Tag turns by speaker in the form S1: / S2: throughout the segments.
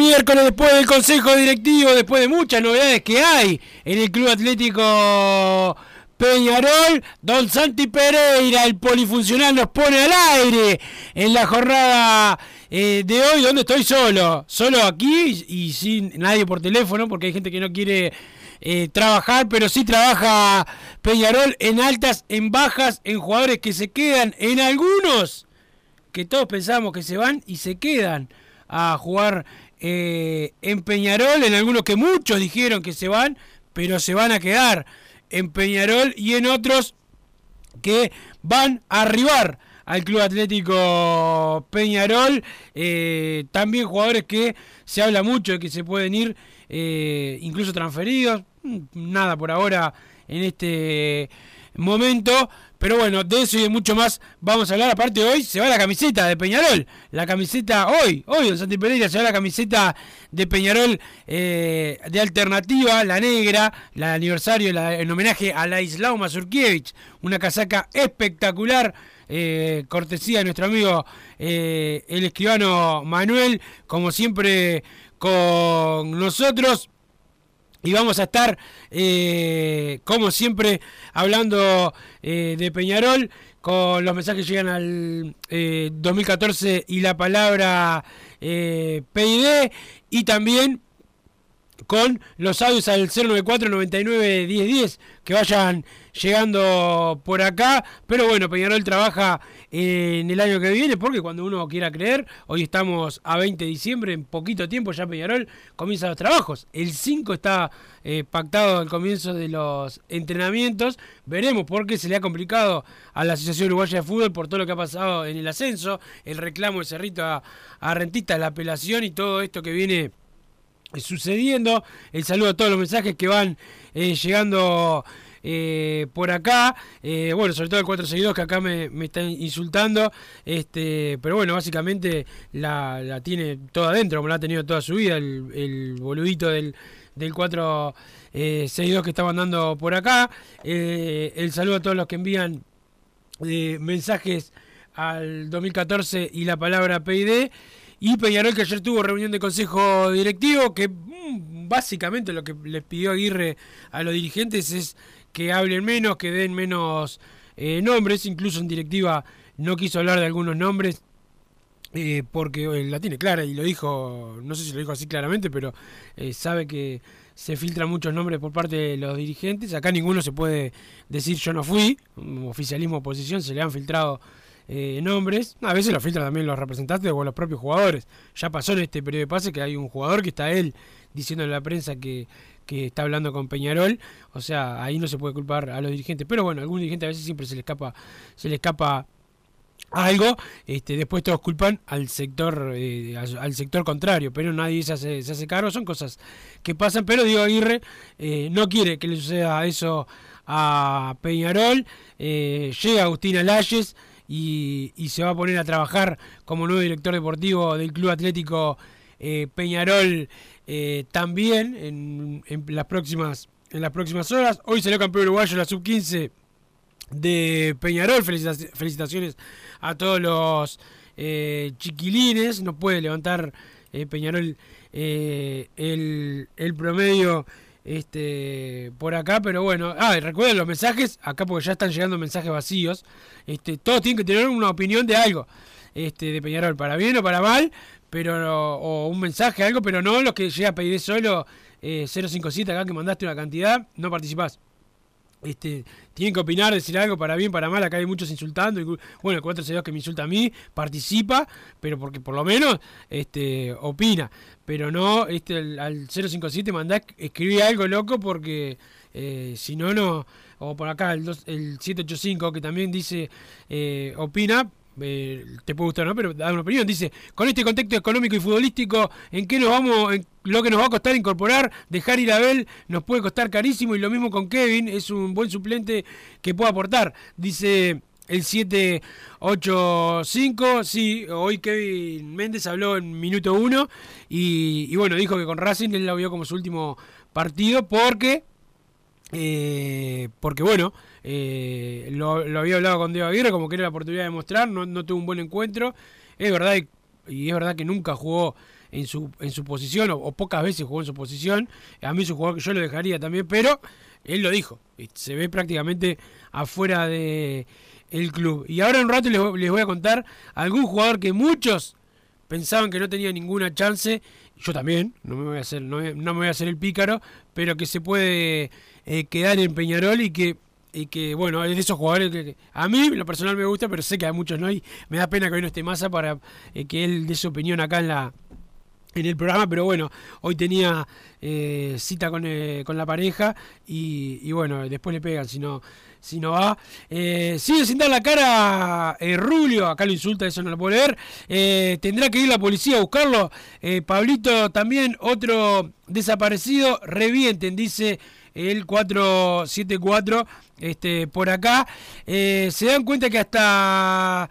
S1: Miércoles después del Consejo Directivo, después de muchas novedades que hay en el Club Atlético Peñarol. Don Santi Pereira, el polifuncional, nos pone al aire en la jornada eh, de hoy, donde estoy solo, solo aquí y sin nadie por teléfono, porque hay gente que no quiere eh, trabajar, pero sí trabaja Peñarol en altas, en bajas, en jugadores que se quedan, en algunos que todos pensamos que se van y se quedan a jugar eh, en Peñarol, en algunos que muchos dijeron que se van, pero se van a quedar en Peñarol y en otros que van a arribar al Club Atlético Peñarol. Eh, también jugadores que se habla mucho de que se pueden ir, eh, incluso transferidos. Mm, Nada por ahora en este momento. Pero bueno, de eso y de mucho más vamos a hablar. Aparte hoy se va la camiseta de Peñarol. La camiseta hoy, hoy en Santi Pereira se va la camiseta de Peñarol eh, de alternativa, la negra, la aniversario la- en homenaje a Laislao Mazurkiewicz. Una casaca espectacular. eh, cortesía de nuestro amigo eh, el escribano Manuel, como siempre con nosotros. Y vamos a estar, eh, como siempre, hablando eh, de Peñarol, con los mensajes que llegan al eh, 2014 y la palabra eh, PID, y también con los audios al 094 99 10 10 que vayan llegando por acá. Pero bueno, Peñarol trabaja en el año que viene porque cuando uno quiera creer, hoy estamos a 20 de diciembre, en poquito tiempo ya Peñarol comienza los trabajos. El 5 está eh, pactado el comienzo de los entrenamientos. Veremos porque se le ha complicado a la Asociación Uruguaya de Fútbol por todo lo que ha pasado en el ascenso, el reclamo de Cerrito a, a Rentista, la apelación y todo esto que viene sucediendo. El saludo a todos los mensajes que van eh, llegando eh, por acá. Eh, bueno, sobre todo el 462 que acá me, me están insultando. Este, pero bueno, básicamente la, la tiene toda adentro, como la ha tenido toda su vida, el, boludito del, del 462 que está mandando por acá. Eh, el saludo a todos los que envían eh, mensajes al 2014 y la palabra PID. Y Peñarol que ayer tuvo reunión de consejo directivo, que mm, básicamente lo que les pidió Aguirre a los dirigentes es que hablen menos, que den menos eh, nombres, incluso en directiva no quiso hablar de algunos nombres. eh, porque eh, la tiene clara y lo dijo, no sé si lo dijo así claramente, pero eh, sabe que se filtran muchos nombres por parte de los dirigentes. Acá ninguno se puede decir yo no fui, oficialismo oposición, se le han filtrado eh, nombres. A veces lo filtran también los representantes o los propios jugadores. Ya pasó en este periodo de pase que hay un jugador que está él diciendo a la prensa que, que está hablando con Peñarol. O sea, ahí no se puede culpar a los dirigentes. Pero bueno, a algún dirigente a veces siempre se le escapa, se le escapa algo, este, después todos culpan al sector eh, al, sector contrario, pero nadie se hace, se hace cargo, son cosas que pasan, pero Diego Aguirre eh, no quiere que le suceda eso a Peñarol, eh, llega Agustín Alayes y se va a poner a trabajar como nuevo director deportivo del Club Atlético eh, Peñarol eh, también en, las próximas en las próximas horas. Hoy salió campeón uruguayo la sub 15 de Peñarol. Felicita- felicitaciones a todos los eh, chiquilines. No puede levantar Peñarol el, promedio este por acá, pero bueno. Ah, recuerden los mensajes, acá porque ya están llegando mensajes vacíos. Este, todos tienen que tener una opinión de algo. Este, de Peñarol, para bien o para mal, pero o un mensaje, algo, pero no los que llega a pedir solo eh, 057 acá que mandaste una cantidad, no participás. Este, tienen que opinar, decir algo para bien, para mal, acá hay muchos insultando, bueno, el 462 que me insulta a mí, participa, pero porque por lo menos este, opina, pero no este, al, al 057 mandá, escribí algo loco porque eh, si no, no, o por acá el, dos- el 785 que también dice, eh, opina, eh, te puede gustar, ¿no? Pero da una opinión. Dice, con este contexto económico y futbolístico, ¿en qué nos vamos, en lo que nos va a costar incorporar? Dejar ir a Abel nos puede costar carísimo y lo mismo con Kevin, es un buen suplente que puede aportar. Dice el 785, sí, hoy Kevin Méndez habló en minuto uno y, y bueno, dijo que con Racing él lo vio como su último partido porque eh, porque bueno, eh, lo, había hablado con Diego Aguirre, como que era la oportunidad de mostrar, no, tuvo un buen encuentro. Es verdad, y, es verdad que nunca jugó en su, en su posición, o, pocas veces jugó en su posición. A mí es un jugador que yo lo dejaría también, pero él lo dijo, se ve prácticamente afuera de el club. Y ahora en un rato les, voy- a contar algún jugador que muchos pensaban que no tenía ninguna chance, yo también, no me voy a hacer, no me voy a hacer el pícaro, pero que se puede eh, quedar en Peñarol y que, y que, bueno, es de esos jugadores que, a mí lo personal me gusta, pero sé que a muchos no, y me da pena que hoy no esté Massa para eh, que él dé su opinión acá en la en el programa, pero bueno, hoy tenía eh, cita con, eh, con la pareja y, y bueno, después le pegan si no, si no va. Eh, sigue sin dar la cara Rulio, acá lo insulta, eso no lo puedo leer. Tendrá que ir la policía a buscarlo. Pablito también, otro desaparecido, revienten, dice el 474 este, por acá. Eh, se dan cuenta que hasta...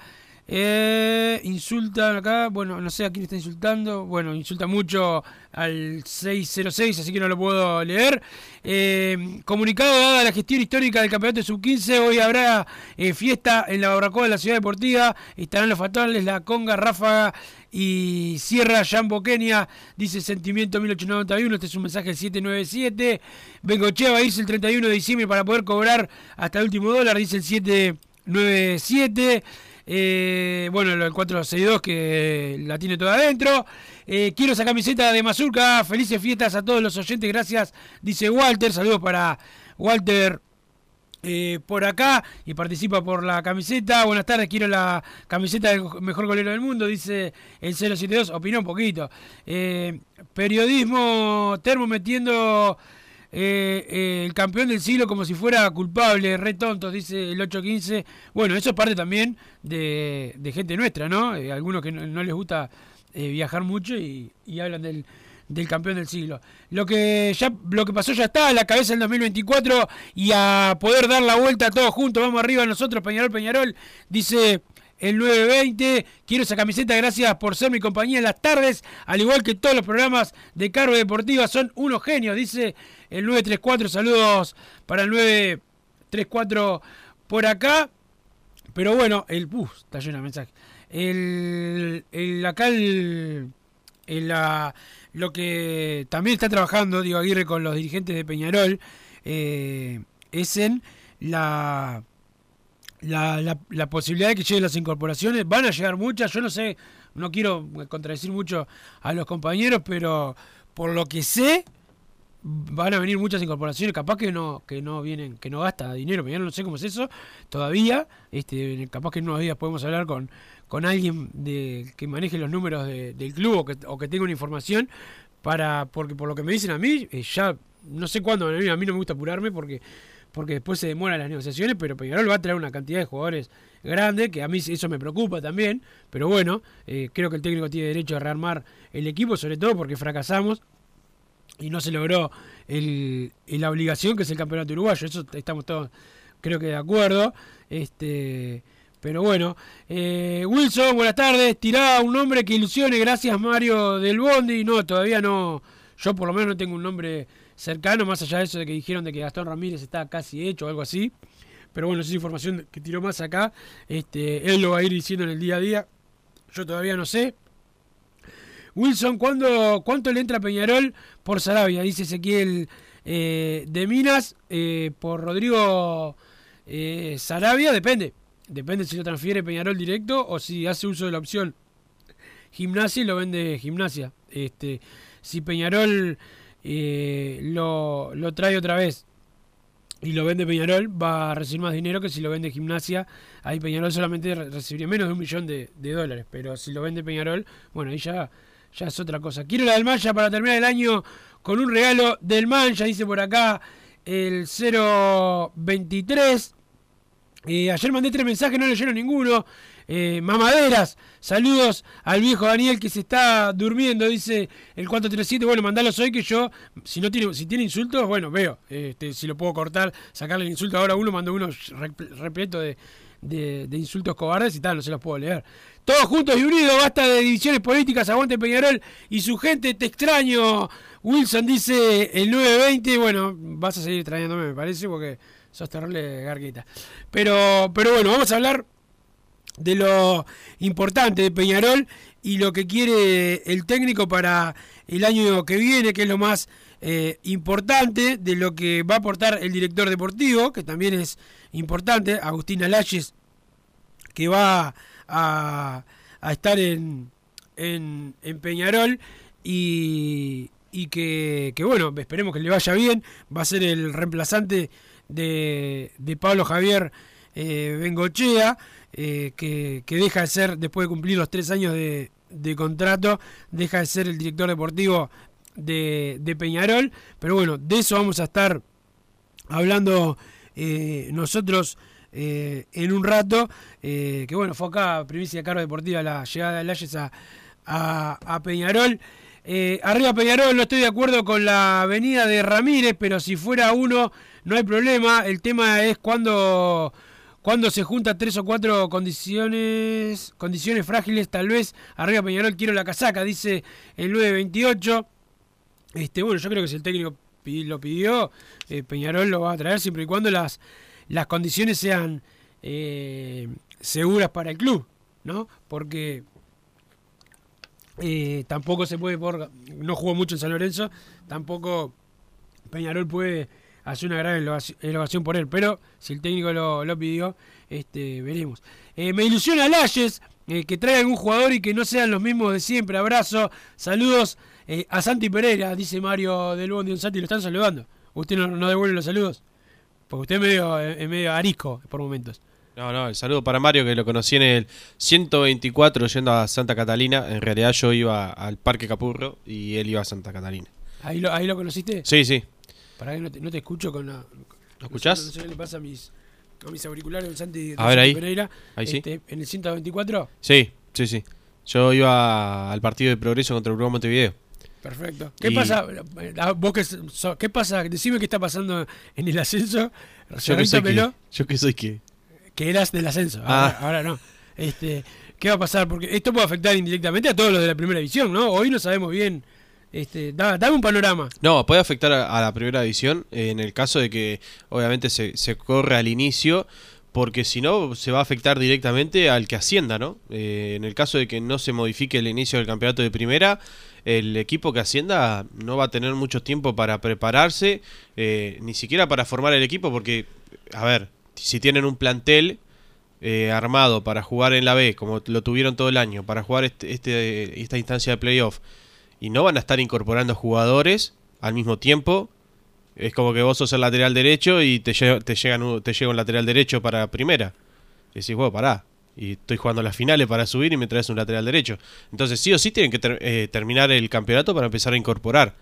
S1: Eh, insultan acá, bueno, no sé a quién está insultando. Bueno, insulta mucho al 606, así que no lo puedo leer. Eh, comunicado dada la gestión histórica del campeonato de sub-15, hoy habrá eh, fiesta en la barbacoa de la ciudad deportiva. Estarán los fatales, la conga, ráfaga y Sierra Jambo Kenia. Dice Sentimiento 1891. Este es un mensaje del 797. Bengochea va a irse el 31 de diciembre para poder cobrar hasta el último dólar, dice el 797. Eh, bueno, el 462 que la tiene toda adentro. Eh, quiero esa camiseta de Mazurca. Felices fiestas a todos los oyentes. Gracias, dice Walter. Saludos para Walter. eh, por acá y participa por la camiseta. Buenas tardes, quiero la camiseta del mejor golero del mundo, dice el 072. Opinó un poquito. Periodismo termo metiendo eh, el campeón del siglo como si fuera culpable, re tontos, dice el 815. Bueno, eso es parte también de, gente nuestra, ¿no? Eh, algunos que no, les gusta eh, viajar mucho y, y hablan del, del campeón del siglo. Lo que ya lo que pasó ya está, a la cabeza del 2024 y a poder dar la vuelta todos juntos. Vamos arriba nosotros, Peñarol, Peñarol, dice el 920. Quiero esa camiseta, gracias por ser mi compañía en las tardes, al igual que todos los programas de Cargo Deportiva, son unos genios, dice el 934. Saludos para el 934 por acá. Pero bueno, el uh, está lleno de. El, el acá el, el, la, lo que también está trabajando Diego Aguirre con los dirigentes de Peñarol eh, es en la la, la, la, posibilidad de que lleguen las incorporaciones. Van a llegar muchas, yo no sé, no quiero contradecir mucho a los compañeros, pero por lo que sé, van a venir muchas incorporaciones, capaz que no, que no vienen, que no gasta dinero, pero yo no sé cómo es eso todavía, este, capaz que en unos días podemos hablar con, con alguien de, que maneje los números de, del club o que, o que tenga una información para, porque por lo que me dicen a mí, eh, ya no sé cuándo, a mí no me gusta apurarme porque porque después se demoran las negociaciones, pero Peñarol va a traer una cantidad de jugadores grande, que a mí eso me preocupa también, pero bueno, eh, creo que el técnico tiene derecho a rearmar el equipo, sobre todo porque fracasamos y no se logró el, la obligación que es el campeonato uruguayo, eso estamos todos creo que de acuerdo, este pero bueno, eh, Wilson, buenas tardes, tirá un nombre que ilusione, gracias Mario del Bondi, no, todavía no, yo por lo menos no tengo un nombre cercano, más allá de eso de que dijeron de que Gastón Ramírez está casi hecho o algo así. Pero bueno, esa es información que tiró más acá. Este, él lo va a ir diciendo en el día a día. Yo todavía no sé. Wilson, ¿cuándo, ¿cuánto le entra Peñarol por Sarabia? Dice Ezequiel eh, de Minas. Eh, por Rodrigo eh, Sarabia, depende. Depende si lo transfiere Peñarol directo o si hace uso de la opción gimnasia y lo vende gimnasia. Este, si Peñarol eh, lo, lo, trae otra vez y lo vende Peñarol, va a recibir más dinero que si lo vende Gimnasia. Ahí Peñarol solamente recibiría menos de un millón de, dólares, pero si lo vende Peñarol, bueno, ahí ya, ya es otra cosa. Quiero la del Mancha para terminar el año con un regalo del Mancha, dice por acá el 023. Eh, ayer mandé tres mensajes, no leyeron ninguno. Eh, mamaderas, saludos al viejo Daniel que se está durmiendo, dice el 437. Bueno, mandalos hoy que yo, si no tiene, si tiene insultos, bueno, veo, este, si lo puedo cortar, sacarle el insulto ahora a uno, mando uno repleto de, de, insultos cobardes y tal, no se los puedo leer. Todos juntos y unidos, basta de divisiones políticas, aguante Peñarol y su gente, te extraño. Wilson dice el 920, bueno, vas a seguir extrañándome, me parece, porque sos terrible garguita. Pero, pero bueno, vamos a hablar de lo importante de Peñarol y lo que quiere el técnico para el año que viene, que es lo más eh, importante, de lo que va a aportar el director deportivo, que también es importante, Agustín Alayes, que va a, a estar en, en, en, Peñarol y, y que, que, bueno, esperemos que le vaya bien, va a ser el reemplazante de, de Pablo Javier eh, Bengochea. Eh, que, deja de ser, después de cumplir los tres años de, contrato, deja de ser el director deportivo de, Peñarol. Pero bueno, de eso vamos a estar hablando eh, nosotros eh, en un rato. que bueno, fue acá, primicia de cargo deportiva, la llegada de Layes a, a, Peñarol. Arriba Peñarol, no estoy de acuerdo con la venida de Ramírez, pero si fuera uno, no hay problema. El tema es cuando, cuando se juntan tres o cuatro condiciones, condiciones frágiles, tal vez arriba Peñarol quiero la casaca, dice el 928. Este, bueno, yo creo que si el técnico lo pidió, eh, Peñarol lo va a traer siempre y cuando las, las condiciones sean eh, seguras para el club, ¿no? Porque eh, tampoco se puede, por no jugó mucho en San Lorenzo, tampoco Peñarol puede hacer una gran elevaci- elevación por él, pero si el técnico lo, lo pidió, este, veremos. Eh, me ilusiona Layes, eh, que traiga algún jugador y que no sean los mismos de siempre. Abrazo, saludos eh, a Santi Pereira, dice Mario del Bondi. Santi, lo están saludando. Usted no, no devuelve los saludos. Porque usted es medio, es medio arisco por momentos.
S2: No, no, el saludo para Mario que lo conocí en el 124 yendo a Santa Catalina. En realidad yo iba al Parque Capurro y él iba a Santa Catalina.
S1: ¿Ahí lo, ahí lo conociste?
S2: Sí, sí.
S1: Para que no te, no te escucho con la.
S2: ¿Lo escuchás?
S1: No sé, no sé qué le pasa a mis, a mis auriculares Santi,
S2: A ver, ahí.
S1: Pereira.
S2: Ahí sí.
S1: Este, En el 124.
S2: Sí, sí, sí. Yo iba al partido de progreso contra el Uruguay Montevideo.
S1: Perfecto. ¿Qué
S2: Y-
S1: pasa? Vos que so- ¿Qué pasa? Decime qué está pasando en el ascenso.
S2: Yo que soy que, yo que soy que.
S1: que eras del ascenso.
S2: Ah.
S1: Ahora, ahora no. Este, ¿Qué va a pasar? Porque esto puede afectar indirectamente a todos los de la primera división, ¿no? Hoy no sabemos bien. Este, da- dame un panorama.
S2: No, puede afectar a, la primera división eh, en el caso de que obviamente se, se corre al inicio, porque si no se va a afectar directamente al que ascienda, ¿no? Eh, en el caso de que no se modifique el inicio del campeonato de primera, el equipo que ascienda no va a tener mucho tiempo para prepararse, eh, ni siquiera para formar el equipo, porque, a ver, si tienen un plantel eh, armado para jugar en la B, como lo tuvieron todo el año, para jugar este, este, esta instancia de playoff, y no van a estar incorporando jugadores al mismo tiempo. Es como que vos sos el lateral derecho y te, te, llegan llega un lateral derecho para primera. Y decís, bueno, pará. Y estoy jugando las finales para subir y me traes un lateral derecho. Entonces, sí o sí tienen que eh, terminar el campeonato para empezar a incorporar.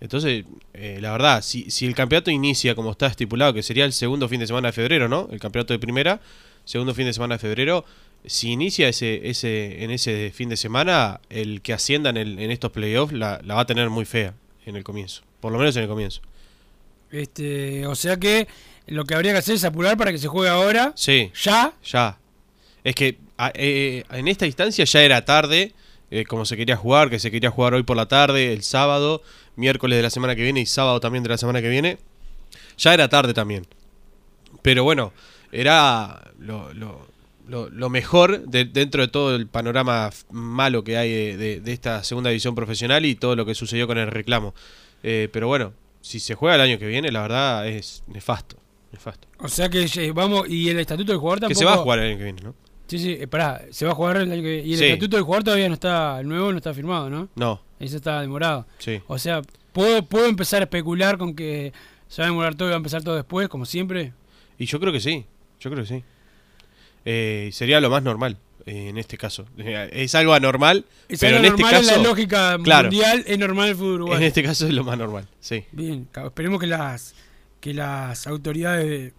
S2: Entonces, eh, la verdad, si, si el campeonato inicia como está estipulado, que sería el segundo fin de semana de febrero, ¿no? El campeonato de primera, segundo fin de semana de febrero, si inicia ese, ese, en ese fin de semana, el que ascienda en, el- en estos playoffs la, la va a tener muy fea en el comienzo. Por lo menos en el comienzo.
S1: Este, o sea que lo que habría que hacer es apurar para que se juegue ahora.
S2: Sí,
S1: Ya.
S2: ya. Es que a- eh, en esta instancia ya era tarde, eh, como se quería jugar, que se quería jugar hoy por la tarde, el sábado, miércoles de la semana que viene y sábado también de la semana que viene. Ya era tarde también. Pero bueno, era lo, lo- lo- lo mejor de- dentro de todo el panorama malo que hay de, de- de esta segunda división profesional y todo lo que sucedió con el reclamo. Eh, pero bueno, si se juega el año que viene, la verdad es nefasto. nefasto.
S1: O sea que eh, vamos. Y el estatuto del jugador
S2: Que
S1: tampoco.
S2: se va a jugar el año que viene, ¿no?
S1: Sí, sí, eh, pará, se va a jugar el año que Y el
S2: Sí.
S1: estatuto del jugador todavía no está. El nuevo no está firmado, ¿no?
S2: No,
S1: Ese está demorado.
S2: sí.
S1: O sea, ¿puedo, puedo empezar a especular con que se va a demorar todo y va a empezar todo después, como siempre.
S2: Y yo creo que sí, yo creo que sí. Eh, sería lo más normal eh, en este caso. Eh, Es algo anormal,
S1: Es
S2: pero
S1: algo
S2: en este caso,
S1: en la lógica
S2: claro.
S1: mundial, es normal el fútbol
S2: en
S1: uruguayo.
S2: este caso es lo más normal, sí.
S1: Bien, esperemos que las que las autoridades de,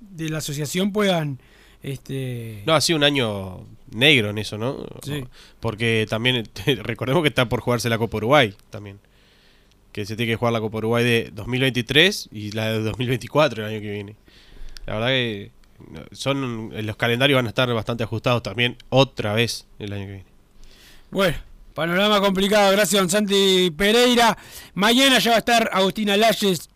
S1: de la asociación puedan este
S2: No, ha sido un año negro en eso, ¿no?
S1: Sí.
S2: Porque también, recordemos que está por jugarse la Copa Uruguay también. Que se tiene que jugar la Copa Uruguay de 2023 y la de 2024 el año que viene. La verdad que son los calendarios van a estar bastante ajustados también otra vez el año que viene.
S1: Bueno, panorama complicado, gracias don Santi Pereira. Mañana ya va a estar Agustina Layes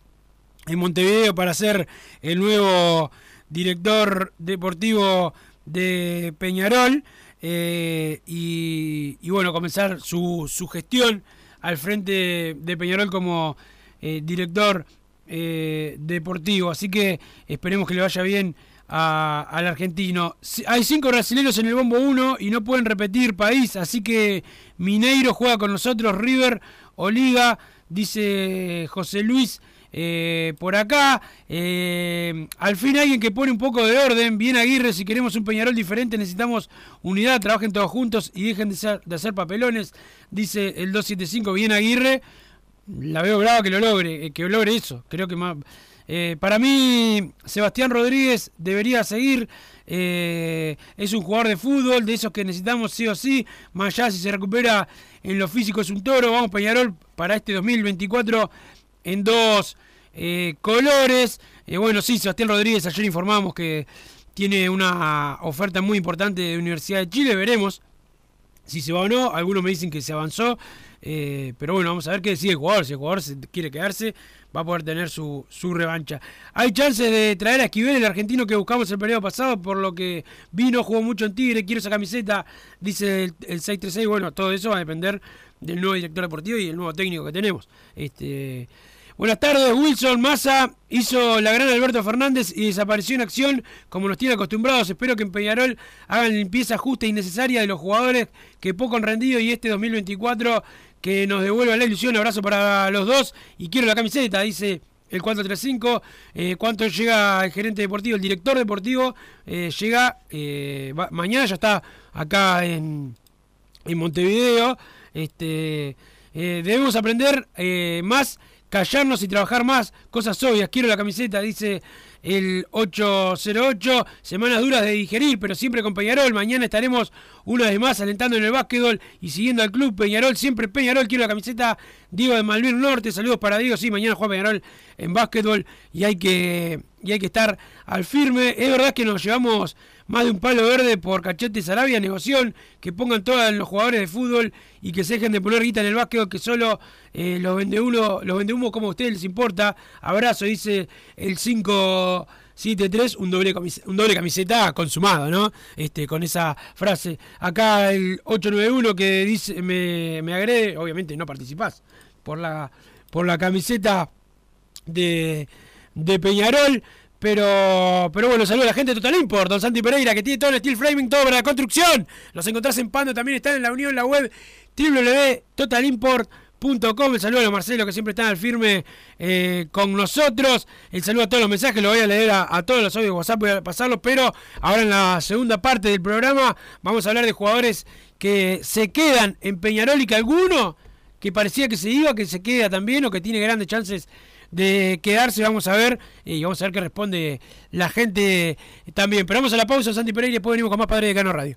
S1: en Montevideo para ser el nuevo director deportivo de Peñarol eh, y, bueno, comenzar su, su gestión al frente de Peñarol como eh, director eh, deportivo. Así que esperemos que le vaya bien a- al argentino. Hay cinco brasileños en el bombo 1 y no pueden repetir país, así que Mineiro juega con nosotros, River o Liga, dice José Luis. eh, por acá, eh, al fin alguien que pone un poco de orden, bien Aguirre, si queremos un Peñarol diferente necesitamos unidad, trabajen todos juntos y dejen de, ser- de hacer papelones, dice el 275, bien Aguirre, la veo brava que lo logre, eh, que logre eso, creo que más, Eh, para mí, Sebastián Rodríguez debería seguir. eh, es un jugador de fútbol, de esos que necesitamos sí o sí. Más allá si se recupera en lo físico es un toro. Vamos Peñarol para este 2024 en dos eh, colores. Bueno, sí, Sebastián Rodríguez, ayer informamos que tiene una oferta muy importante de Universidad de Chile. Veremos si se va o no. Algunos me dicen que se avanzó. pero bueno, vamos a ver qué decide el jugador. Si el jugador quiere quedarse, va a poder tener su, su revancha. Hay chances de traer a Esquivel, el argentino que buscamos el periodo pasado, por lo que vino, jugó mucho en Tigre, quiero esa camiseta, dice el, el 636. Bueno, todo eso va a depender del nuevo director deportivo y el nuevo técnico que tenemos. Este. Buenas tardes, Wilson Massa hizo la gran Alberto Fernández y desapareció en acción como nos tiene acostumbrados. Espero que en Peñarol hagan limpieza justa y necesaria de los jugadores que poco han rendido y este 2024 que nos devuelva la ilusión. Abrazo para los dos y quiero la camiseta, dice el 435. Eh, ¿Cuánto llega el gerente deportivo, el director deportivo? Eh, llega eh, mañana, ya está acá en, en Montevideo. Este, eh, debemos aprender más, callarnos y trabajar más. Cosas obvias. Quiero la camiseta, dice el 808. Semanas duras de digerir, pero siempre con Peñarol. Mañana estaremos una vez más alentando en el básquetbol y siguiendo al club Peñarol. Siempre Peñarol. Quiero la camiseta Diego de Malvin Norte. Saludos para Diego. Sí, mañana juega Peñarol en básquetbol y hay que, y hay que estar al firme. Es verdad que nos llevamos más de un palo verde por Cachete Sarabia, negoción, que pongan todos los jugadores de fútbol y que se dejen de poner guita en el básquet, que solo eh, los vende uno, los vende humo como a ustedes les importa. Abrazo, dice el 573, un doble, camis- un doble camiseta consumado, ¿no? Este, con esa frase. Acá el 891 que dice, me, me agrede, obviamente no participás por la, por la camiseta de, de Peñarol. Pero, pero bueno, saludo a la gente de Total Import, Don Santi Pereira, que tiene todo el steel framing, todo para la construcción. Los encontrás en Pando, también están en la unión, en la web www.totalimport.com. El saludo a los Marcelo, que siempre están al firme eh, con nosotros. El saludo a todos los mensajes, lo voy a leer a, a todos los audios de WhatsApp, voy a. Pero ahora en la segunda parte del programa vamos a hablar de jugadores que se quedan en Peñarol y que alguno que parecía que se iba, que se queda también o que tiene grandes chances de quedarse, vamos a ver, y vamos a ver qué responde la gente también. Pero vamos a la pausa, Santi Pereira, y después venimos con más Padre de Cano Radio.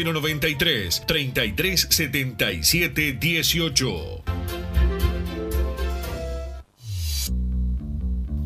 S3: 093 3377 18.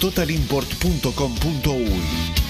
S4: www.totalimport.com.uy.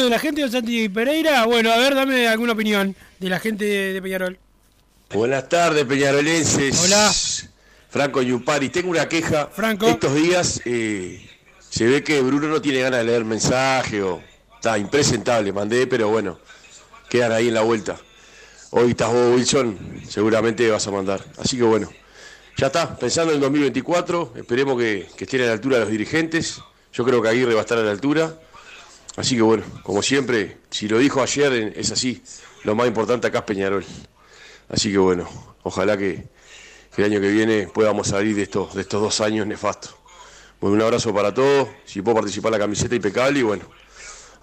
S1: Audio de la gente de Santi Pereira. Bueno, a ver, dame alguna opinión de la gente de Peñarol.
S5: Buenas tardes, peñarolenses.
S1: Hola.
S5: Franco Yupari. Tengo una queja.
S1: Franco.
S5: Estos días eh, se ve que Bruno no tiene ganas de leer mensaje o está impresentable. Mandé, pero bueno, quedan ahí en la vuelta. Hoy estás vos, Wilson, seguramente vas a mandar. Así que bueno, ya está. Pensando en el 2024, esperemos que, que estén a la altura de los dirigentes. Yo creo que Aguirre va a estar a la altura. Así que bueno, como siempre, si lo dijo ayer, es así. Lo más importante acá es Peñarol. Así que bueno, ojalá que, que el año que viene podamos salir de estos, de estos dos años nefastos. Bueno, un abrazo para todos. Si puedo participar la camiseta impecable y bueno,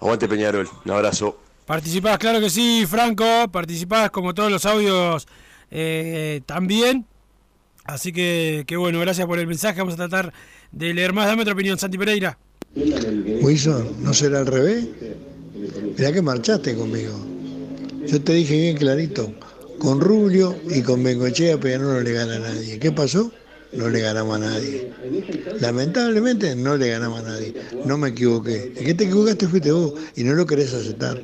S5: aguante Peñarol. Un abrazo.
S1: Participás, claro que sí, Franco. Participás como todos los audios eh, también. Así que, que bueno, gracias por el mensaje. Vamos a tratar de leer más. Dame otra opinión, Santi Pereira.
S6: Wilson, ¿no será al revés? Mirá que marchaste conmigo. Yo te dije bien clarito, con Rubio y con Bengochea Peñarol no le gana a nadie. ¿Qué pasó? No le ganamos a nadie. Lamentablemente no le ganamos a nadie. No me equivoqué. El que te equivocaste fuiste vos y no lo querés aceptar.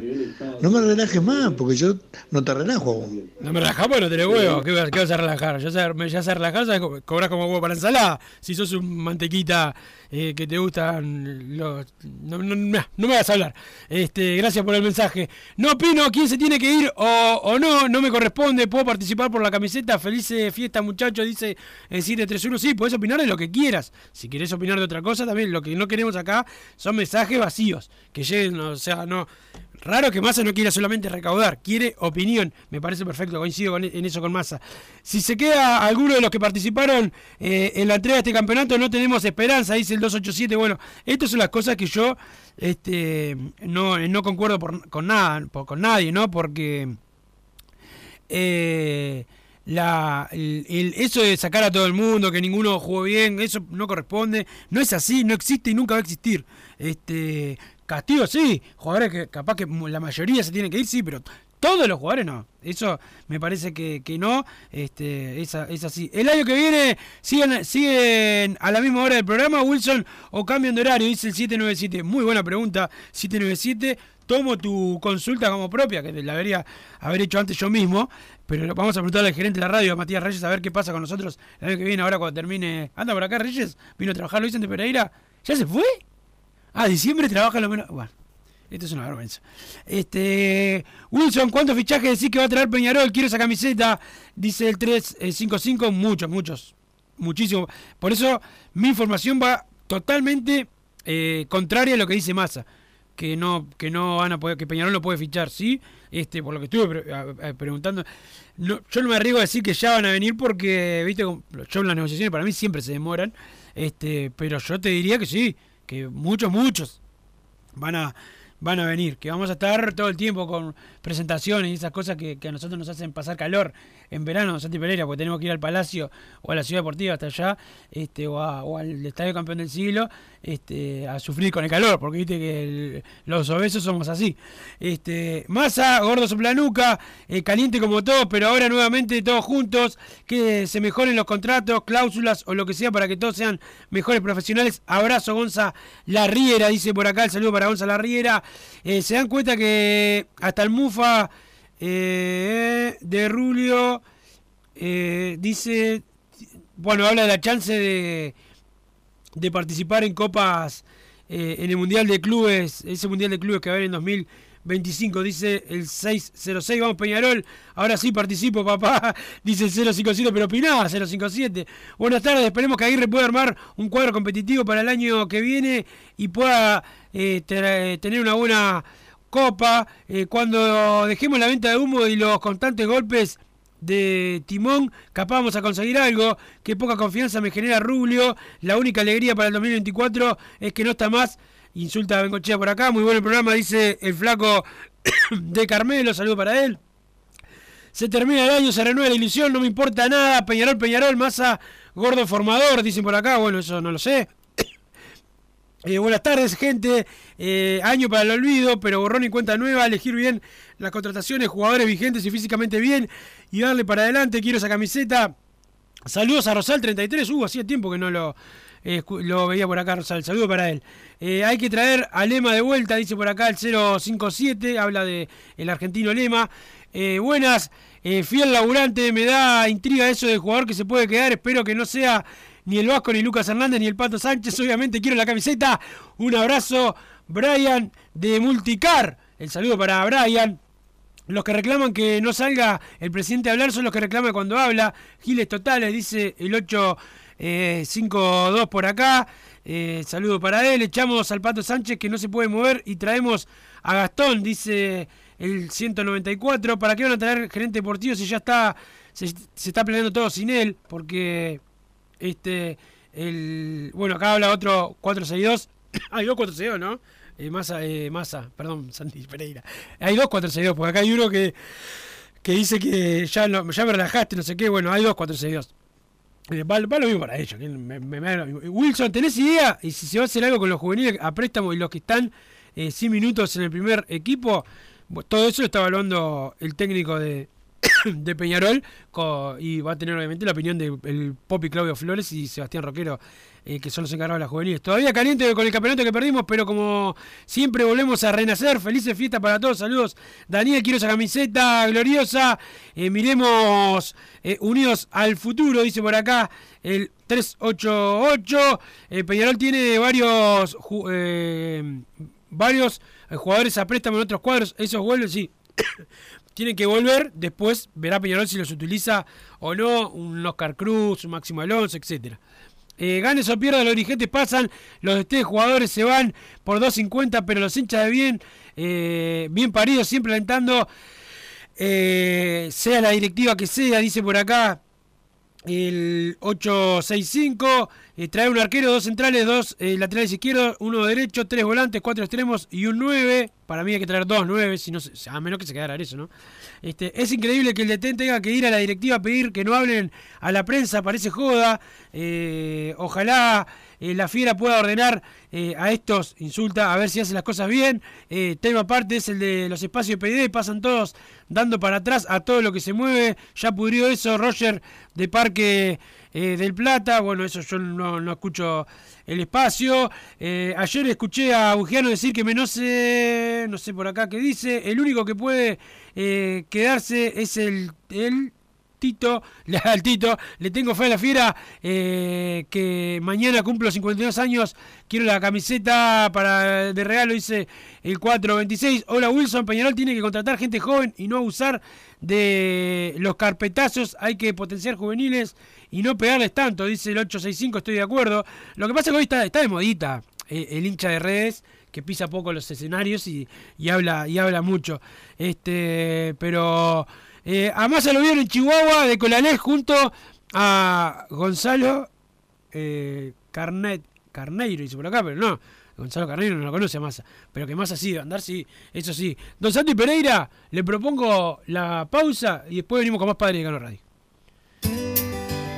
S6: No me relajes más, porque yo no te relajo.
S1: No me relajás porque no tenés huevo. ¿Qué, qué vas a relajar? Ya sé, ya co- cobras como huevo para ensalada. Si sos un mantequita eh, que te gustan los. No, no, no, no me vas a hablar. Este, gracias por el mensaje. No opino quién se tiene que ir o, o no, no me corresponde. Puedo participar por la camiseta. Feliz eh, fiesta, muchachos, dice el 731. Sí, puedes opinar de lo que quieras. Si querés opinar de otra cosa, también lo que no queremos acá son mensajes vacíos. Que lleguen, o sea, no. Raro que Massa no quiera solamente recaudar, quiere opinión. Me parece perfecto, coincido con- en eso con Massa. Si se queda alguno de los que participaron eh, en la entrega de este campeonato, no tenemos esperanza, dice el 287. Bueno, estas son las cosas que yo este, no, no concuerdo con nada, con nadie, ¿no? Porque eh, eso de sacar a todo el mundo, que ninguno jugó bien, eso no corresponde. No es así, no existe y nunca va a existir. Este Castigo sí, jugadores que capaz que la mayoría se tienen que ir, sí, pero todos los jugadores no. Eso me parece que, que no. Este, es, así. El año que viene siguen, siguen a la misma hora del programa, Wilson, o cambian de horario, dice el 797. Muy buena pregunta, 797. Tomo tu consulta como propia, que la debería haber hecho antes yo mismo, pero vamos a preguntarle al gerente de la radio, a Matías Reyes, a ver qué pasa con nosotros el año que viene, ahora cuando termine. Anda por acá, Reyes, vino a trabajar Luis Ante Pereira. ¿Ya se fue? Ah, diciembre trabaja lo menos. Bueno, esto es una vergüenza. Este. Wilson, ¿cuántos fichajes decís que va a traer Peñarol? Quiero esa camiseta. Dice el 355. Muchos, muchos. Muchísimo. Por eso mi información va totalmente eh, contraria a lo que dice Massa. Que no, que no van a poder, que Peñarol no puede fichar, ¿sí? Este, por lo que estuve preguntando. No, yo no me arriesgo a decir que ya van a venir porque, viste, yo en las negociaciones para mí siempre se demoran. Este, pero yo te diría que sí, que muchos, muchos van a van a venir, que vamos a estar todo el tiempo con presentaciones y esas cosas que, que a nosotros nos hacen pasar calor en verano, Santi Pereira, porque tenemos que ir al Palacio o a la Ciudad Deportiva hasta allá, este, o, al Estadio Campeón del Siglo, este, a sufrir con el calor, porque viste que los obesos somos así. Este, masa, gordo soplanuca, eh, caliente como todos, pero ahora nuevamente todos juntos, que se mejoren los contratos, cláusulas o lo que sea para que todos sean mejores profesionales. Abrazo, Gonza Larriera, dice por acá el saludo para Gonza Larriera. Eh, se dan cuenta que hasta el Mufa eh, de Rulio eh, dice, bueno, habla de la chance de, de participar en copas eh, en el Mundial de Clubes, ese Mundial de Clubes que va a haber en 2025, dice el 606, vamos Peñarol, ahora sí participo papá, dice el 057, pero opinaba 057. Buenas tardes, esperemos que Aguirre pueda armar un cuadro competitivo para el año que viene y pueda eh, tener una buena Copa. Eh, cuando dejemos la venta de humo y los constantes golpes de timón, capaz vamos a conseguir algo. Qué poca confianza me genera Rubio. La única alegría para el 2024 es que no está más. Insulta a Bengochea por acá. Muy bueno el programa, dice el flaco de Carmelo. Saludo para él. Se termina el año, se renueva la ilusión, no me importa nada. Peñarol, Peñarol, masa gordo formador, dicen por acá. Bueno, eso no lo sé. Eh, buenas tardes, gente. Eh, año para el olvido, pero borrón y cuenta nueva. Elegir bien las contrataciones, jugadores vigentes y físicamente bien. Y darle para adelante. Quiero esa camiseta. Saludos a Rosal 33. Uh, hacía tiempo que no lo, eh, veía por acá, Rosal. Saludo para él. Hay que traer a Lema de vuelta, dice por acá el 057. Habla de el argentino Lema. Buenas, fiel laburante. Me da intriga eso del jugador que se puede quedar. Espero que no sea ni el Vasco, ni Lucas Hernández, ni el Pato Sánchez. Obviamente quiero la camiseta. Un abrazo, Brian de Multicar. El saludo para Brian. Los que reclaman que no salga el presidente a hablar son los que reclaman cuando habla. Giles totales, dice el 852 por acá. Eh, saludo para él. Echamos al Pato Sánchez que no se puede mover y traemos a Gastón, dice el 194. ¿Para qué van a traer gerente deportivo si ya está se, se está planeando todo sin él? Porque este el bueno acá habla otro 462. Hay dos 462, ¿no? Eh, Massa, eh, Massa, perdón, Sandy Pereira. Hay dos 462, porque acá hay uno que, que dice que ya, ya me relajaste, no sé qué. Bueno, hay dos 462. Eh, va, va lo mismo para ellos. Wilson, ¿tenés idea? Y si se va a hacer algo con los juveniles a préstamo y los que están eh, 100 minutos en el primer equipo, todo eso lo está evaluando el técnico de, de Peñarol y va a tener obviamente la opinión del Popi Claudio Flores y Sebastián Roquero, eh, que son los encargados de las juveniles. Todavía caliente con el campeonato que perdimos, pero como siempre volvemos a renacer. Felices fiestas para todos. Saludos. Daniel, quiero esa camiseta gloriosa. Eh, miremos eh, unidos al futuro, dice por acá el 388. Eh, Peñarol tiene varios varios jugadores a préstamo en otros cuadros. Esos vuelven, sí. Tienen que volver, después verá Peñarol si los utiliza o no, un Oscar Cruz, un Máximo Alonso, etcétera. Eh, ganes o pierdas, los dirigentes pasan, los de jugadores se van por 2.50, pero los hinchas de bien, eh, bien paridos, siempre alentando, eh, sea la directiva que sea, dice por acá el 865, eh, trae un arquero, dos centrales, dos eh, laterales izquierdos, uno derecho, tres volantes, cuatro extremos y un 9. Para mí hay que traer dos 9, si no, a menos que se quedara eso, ¿no? Este, es increíble que el DT tenga que ir a la directiva a pedir que no hablen a la prensa, parece joda. Eh, ojalá eh, la fiera pueda ordenar eh, a estos, insulta, a ver si hacen las cosas bien. Eh, tema aparte es el de los espacios PD, pasan todos dando para atrás a todo lo que se mueve. Ya pudrió eso, Roger de Parque del Plata. Bueno, eso yo no, no escucho el espacio. Ayer escuché a Bugiano decir que me no sé, por acá qué dice. El único que puede quedarse es el Tito, le- tengo fe a la fiera, eh, que mañana cumplo 52 años, quiero la camiseta para de regalo, dice el 426. Hola Wilson, Peñarol tiene que contratar gente joven y no abusar de los carpetazos, hay que potenciar juveniles y no pegarles tanto, dice el 865, estoy de acuerdo. Lo que pasa es que hoy está, está de modita eh, el hincha de redes que pisa poco los escenarios y, y habla y habla mucho. Este, pero eh, a Massa lo vieron en Chihuahua de Colalés junto a Gonzalo eh, Carnet, Carneiro, dice por acá, pero no. Gonzalo Carneiro no lo conoce a Massa. Pero que Massa sí, andar sí, eso sí. Don Santi Pereira, le propongo la pausa y después venimos con más Padre de Cano Radio.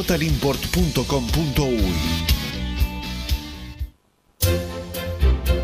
S4: www.totalimport.com.uy.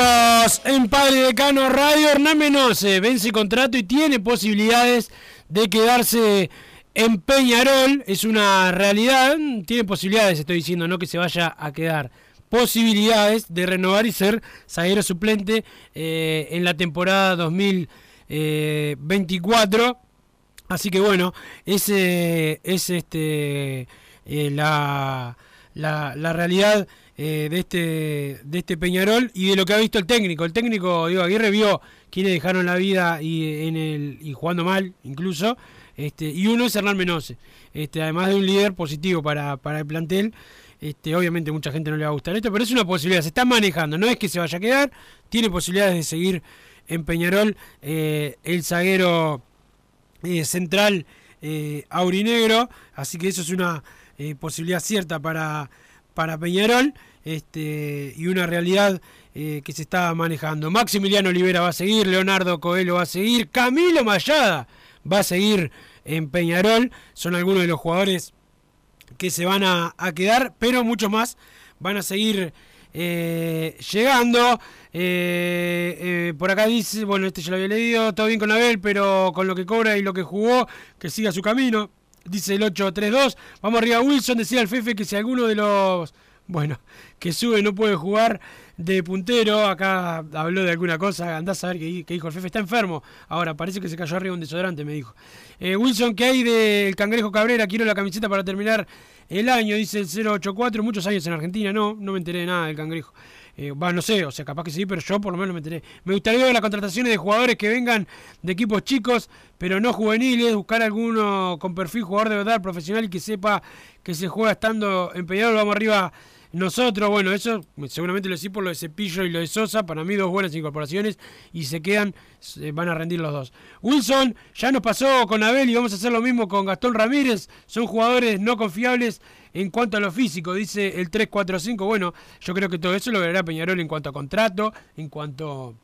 S1: Seguimos en Padre Decano Radio. Hernán Menose vence contrato y tiene posibilidades de quedarse en Peñarol. Es una realidad. Tiene posibilidades, estoy diciendo, no que se vaya a quedar. Posibilidades de renovar y ser zaguero suplente eh, en la temporada 2024. Así que bueno, ese es este eh, la, la realidad eh, de este de este Peñarol y de lo que ha visto el técnico. El técnico Diego Aguirre vio quienes dejaron la vida y en el y jugando mal incluso. Este, y uno es Hernán Menose, este, además de un líder positivo para, para el plantel. Este, obviamente mucha gente no le va a gustar esto, pero es una posibilidad, se está manejando, no es que se vaya a quedar, tiene posibilidades de seguir en Peñarol eh, el zaguero eh, central aurinegro, así que eso es una posibilidad cierta para, para Peñarol este, y una realidad eh, que se está manejando. Maximiliano Olivera va a seguir, Leonardo Coelho va a seguir, Camilo Mayada va a seguir en Peñarol, son algunos de los jugadores que se van a, a quedar, pero muchos más van a seguir eh, llegando. Eh, por acá dice, bueno, este ya lo había leído, todo bien con Abel, pero con lo que cobra y lo que jugó, que siga su camino. Dice el 832. Vamos arriba, Wilson. Decía al Fefe que si alguno de los, bueno, que sube no puede jugar de puntero. Acá habló de alguna cosa. Andás a ver qué, dijo el Fefe. Está enfermo. Ahora, parece que se cayó arriba un desodorante, me dijo. Eh, Wilson, ¿qué hay del Cangrejo Cabrera? Quiero la camiseta para terminar el año, dice el 084. Muchos años en Argentina, no, no me enteré de nada del Cangrejo. Eh, no sé, o sea, capaz que sí, pero yo por lo menos me enteré. Me gustaría ver las contrataciones de jugadores que vengan de equipos chicos, pero no juveniles, buscar alguno con perfil jugador de verdad profesional que sepa que se juega estando en Peñarol. Vamos arriba, nosotros, bueno, eso seguramente lo decís por lo de Cepillo y lo de Sosa, para mí dos buenas incorporaciones y se quedan, se van a rendir los dos. Wilson, ya nos pasó con Abel y vamos a hacer lo mismo con Gastón Ramírez, son jugadores no confiables en cuanto a lo físico, dice el 345, bueno, yo creo que todo eso lo verá Peñarol en cuanto a contrato, en cuanto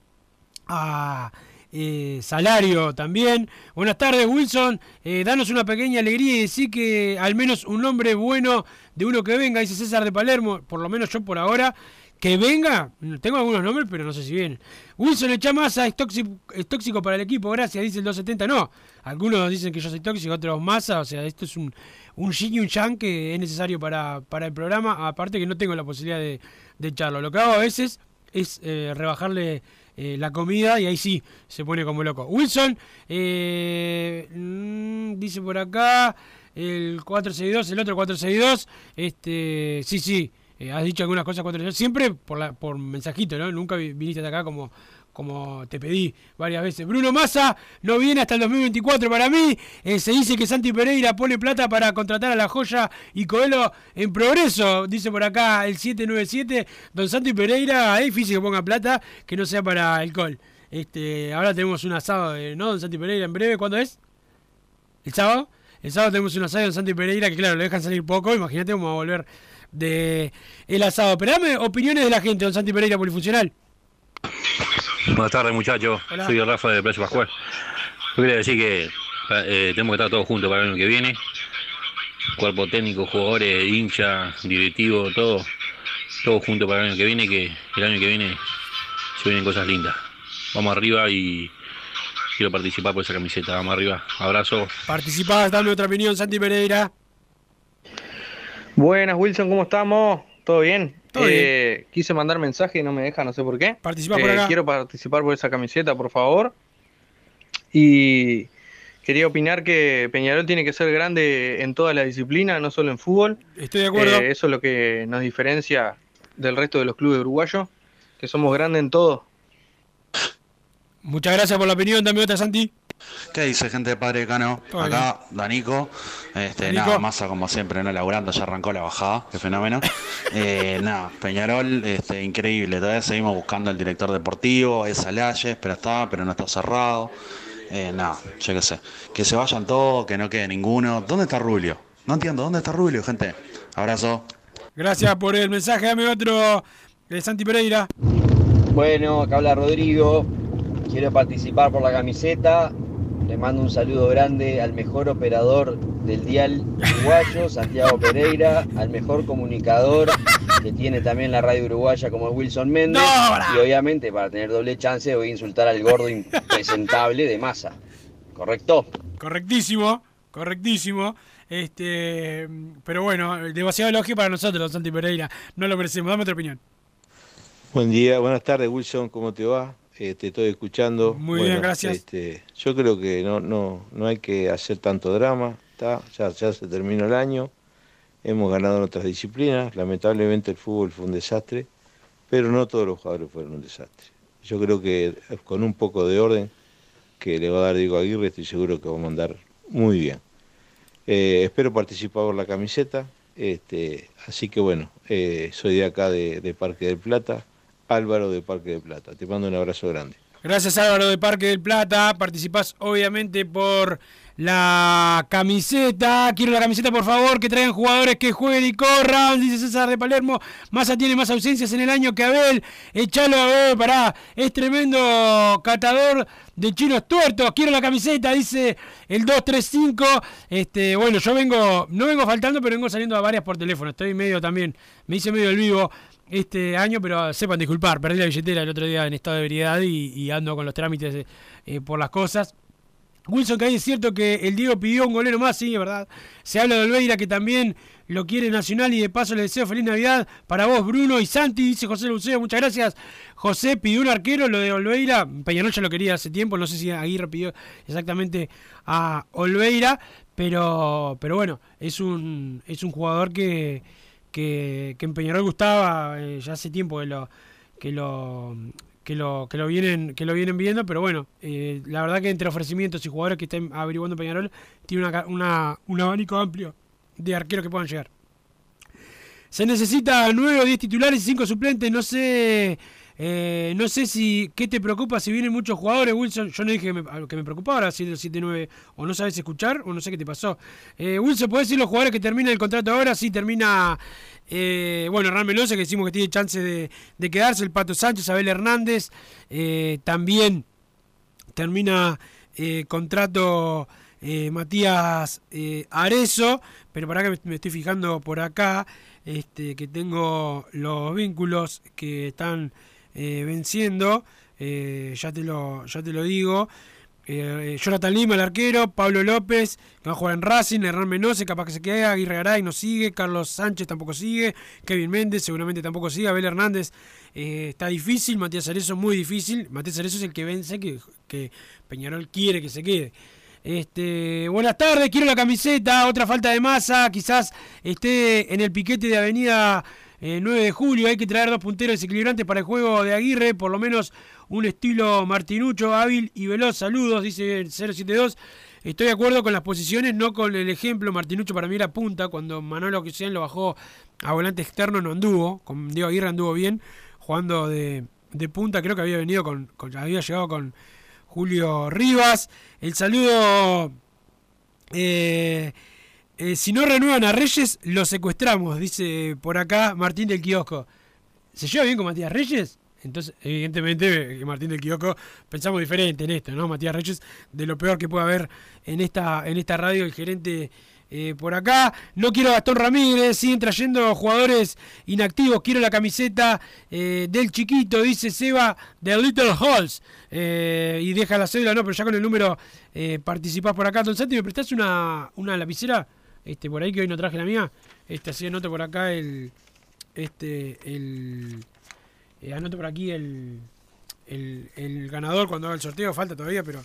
S1: a eh, salario también. Buenas tardes, Wilson. Eh, danos una pequeña alegría y decir que al menos un nombre bueno de uno que venga, dice César de Palermo, por lo menos yo por ahora. Que venga, tengo algunos nombres, pero no sé si vienen. Wilson Echamasa es tóxico, es tóxico para el equipo, gracias, dice el 270. No, algunos dicen que yo soy tóxico, otros masa. O sea, esto es un, un yin y un yang que es necesario para, para el programa. Aparte que no tengo la posibilidad de, de echarlo. Lo que hago a veces es eh, rebajarle eh, la comida y ahí sí se pone como loco. Wilson eh, mm, dice por acá el 462, el otro 462. Este, sí, sí, eh, has dicho algunas cosas 462, siempre por, la, por mensajito, ¿no? Nunca vi- viniste hasta acá como como te pedí varias veces. Bruno Massa no viene hasta el 2024 para mí. Eh, se dice que Santi Pereira pone plata para contratar a la joya y Coelho en progreso. Dice por acá el 797. Don Santi Pereira, es difícil que ponga plata que no sea para alcohol. Este, ahora tenemos un asado, eh, ¿no? Don Santi Pereira en breve. ¿Cuándo es? ¿El sábado? El sábado tenemos un asado de Don Santi Pereira que, claro, lo dejan salir poco. Imagínate cómo va a volver de el asado. Pero dame opiniones de la gente, Don Santi Pereira, polifuncional.
S7: Buenas tardes muchachos,
S1: Hola.
S7: soy Rafa de Plaza Pascual. Yo quería decir que eh, tenemos que estar todos juntos para el año que viene. Cuerpo técnico, jugadores, hincha, directivo, todo, todo juntos para el año que viene, que el año que viene se vienen cosas lindas. Vamos arriba y quiero participar por esa camiseta, vamos arriba. Abrazo.
S1: Participás, dame otra opinión, Santi Pereira.
S8: Buenas, Wilson, ¿cómo estamos? ¿Todo bien?
S1: Todo
S8: Eh, Quise mandar mensaje y no me deja, no sé por qué.
S1: Participá por
S8: Eh,
S1: acá.
S8: Quiero participar por esa camiseta, por favor. Y quería opinar que Peñarol tiene que ser grande en toda la disciplina, no solo en fútbol.
S1: Estoy de acuerdo.
S8: Eh, eso es lo que nos diferencia del resto de los clubes uruguayos, que somos grandes en todo.
S1: Muchas gracias por la opinión, dame otra, Santi.
S9: ¿Qué dice gente de Padre Cano? Acá, Danico. Este,
S1: Danico.
S9: nada, Massa como siempre, no laburando, ya arrancó la bajada, qué fenómeno. Eh, nada, Peñarol, este, increíble. Todavía seguimos buscando el director deportivo, es Alayes, pero está, pero no está cerrado. Eh, nada, yo qué sé. Que se vayan todos, que no quede ninguno. ¿Dónde está Rubio? No entiendo, ¿dónde está Rubio, gente? Abrazo.
S1: Gracias por el mensaje, dame otro de Santi Pereira.
S10: Bueno, acá habla Rodrigo. Quiero participar por la camiseta. Le mando un saludo grande al mejor operador del dial uruguayo, Santiago Pereira, al mejor comunicador que tiene también la radio uruguaya como es Wilson Méndez. y obviamente para tener doble chance voy a insultar al gordo impresentable de masa. ¿Correcto?
S1: Correctísimo, correctísimo. Este, pero bueno, demasiado elogio para nosotros, Santi Pereira. No lo merecemos, dame otra opinión.
S11: Buen día, buenas tardes Wilson, ¿cómo te va? Eh, te estoy escuchando.
S1: Muy bien, gracias.
S11: este, yo creo que no, no, no hay que hacer tanto drama, ya, ya se terminó el año, hemos ganado en otras disciplinas, lamentablemente el fútbol fue un desastre, pero no todos los jugadores fueron un desastre. Yo creo que eh, con un poco de orden que le va a dar Diego Aguirre, estoy seguro que vamos a andar muy bien. Eh, espero participar por la camiseta, este, así que bueno, eh, soy de acá de, de Parque del Plata, Álvaro de Parque del Plata. Te mando un abrazo grande.
S1: Gracias Álvaro de Parque del Plata. Participás obviamente por la camiseta. Quiero la camiseta, por favor, que traigan jugadores que jueguen y corran. Dice César de Palermo. Massa tiene más ausencias en el año que Abel. Echalo a Abel, pará. Es tremendo catador de chinos tuertos. Quiero la camiseta, dice el 235. Este, bueno, yo vengo, no vengo faltando, pero vengo saliendo a varias por teléfono. Estoy medio también, me hice medio el vivo este año, pero sepan disculpar, perdí la billetera el otro día en estado de ebriedad y, ando con los trámites eh, por las cosas. Wilson, que ahí es cierto que el Diego pidió un golero más, sí, es verdad. Se habla de Olveira que también lo quiere Nacional y de paso le deseo feliz Navidad para vos, Bruno y Santi, dice José Luceo, muchas gracias. José pidió un arquero, lo de Olveira, Peñarol ya lo quería hace tiempo, no sé si Aguirre pidió exactamente a Olveira, pero, pero bueno, es un, es un jugador que, que, que en Peñarol gustaba, eh, ya hace tiempo que lo, que lo, que lo, que lo vienen, que lo vienen viendo, pero bueno, eh, la verdad que entre ofrecimientos y jugadores que estén averiguando Peñarol, tiene una, una- un abanico amplio de arqueros que puedan llegar. Se necesita 9 o 10 titulares y 5 suplentes. No sé. Eh, no sé si qué te preocupa si vienen muchos jugadores, Wilson. Yo no dije que me, que me preocupaba ahora si el 7-9 o no sabes escuchar o no sé qué te pasó. Eh, Wilson, ¿puedes decir los jugadores que terminan el contrato ahora? Sí, termina. eh, bueno, Hernán Melosa, que decimos que tiene chance de, quedarse. El Pato Sánchez, Abel Hernández. eh, también termina contrato Matías Arezo, pero para que me, me estoy fijando por acá, este, que tengo los vínculos que están eh, venciendo, eh, ya, te lo, ya te lo digo. Eh, Jonathan Lima, el arquero, Pablo López, que va a jugar en Racing, Hernán Menose, capaz que se queda, Aguirre Garay no sigue, Carlos Sánchez tampoco sigue, Kevin Méndez seguramente tampoco sigue, Abel Hernández está difícil, Matías Arezo muy difícil, Matías Arezo es el que vence, que, que Peñarol quiere que se quede. Este, buenas tardes, quiero la camiseta, otra falta de masa, quizás esté en el piquete de Avenida eh, 9 de julio, hay que traer dos punteros desequilibrantes para el juego de Aguirre, por lo menos un estilo Martinucho, hábil y veloz. Saludos, dice el 072. Estoy de acuerdo con las posiciones, no con el ejemplo. Martinucho para mí era punta, cuando Manolo Cristian lo bajó a volante externo no anduvo, con Diego Aguirre anduvo bien, jugando de, de punta, creo que había venido con, había llegado con Julio Rivas. El saludo. eh, eh, si no renuevan a Reyes, lo secuestramos, dice por acá Martín del Kiosco. ¿Se lleva bien con Matías Reyes? Entonces, evidentemente, eh, Martín del Kiosco pensamos diferente en esto, ¿no? Matías Reyes, de lo peor que puede haber en esta, en esta radio, el gerente eh, por acá. No quiero a Gastón Ramírez, siguen trayendo jugadores inactivos. Quiero la camiseta eh, del chiquito, dice Seba, de Little Halls. Eh, y deja la cédula, no, pero ya con el número eh, participás por acá. Don Santi, ¿me prestás una, una lapicera? Este, por ahí que hoy no traje la mía. Este, así anoto por acá el. Este, el. eh, anoto por aquí el, el, el ganador cuando haga el sorteo. Falta todavía, pero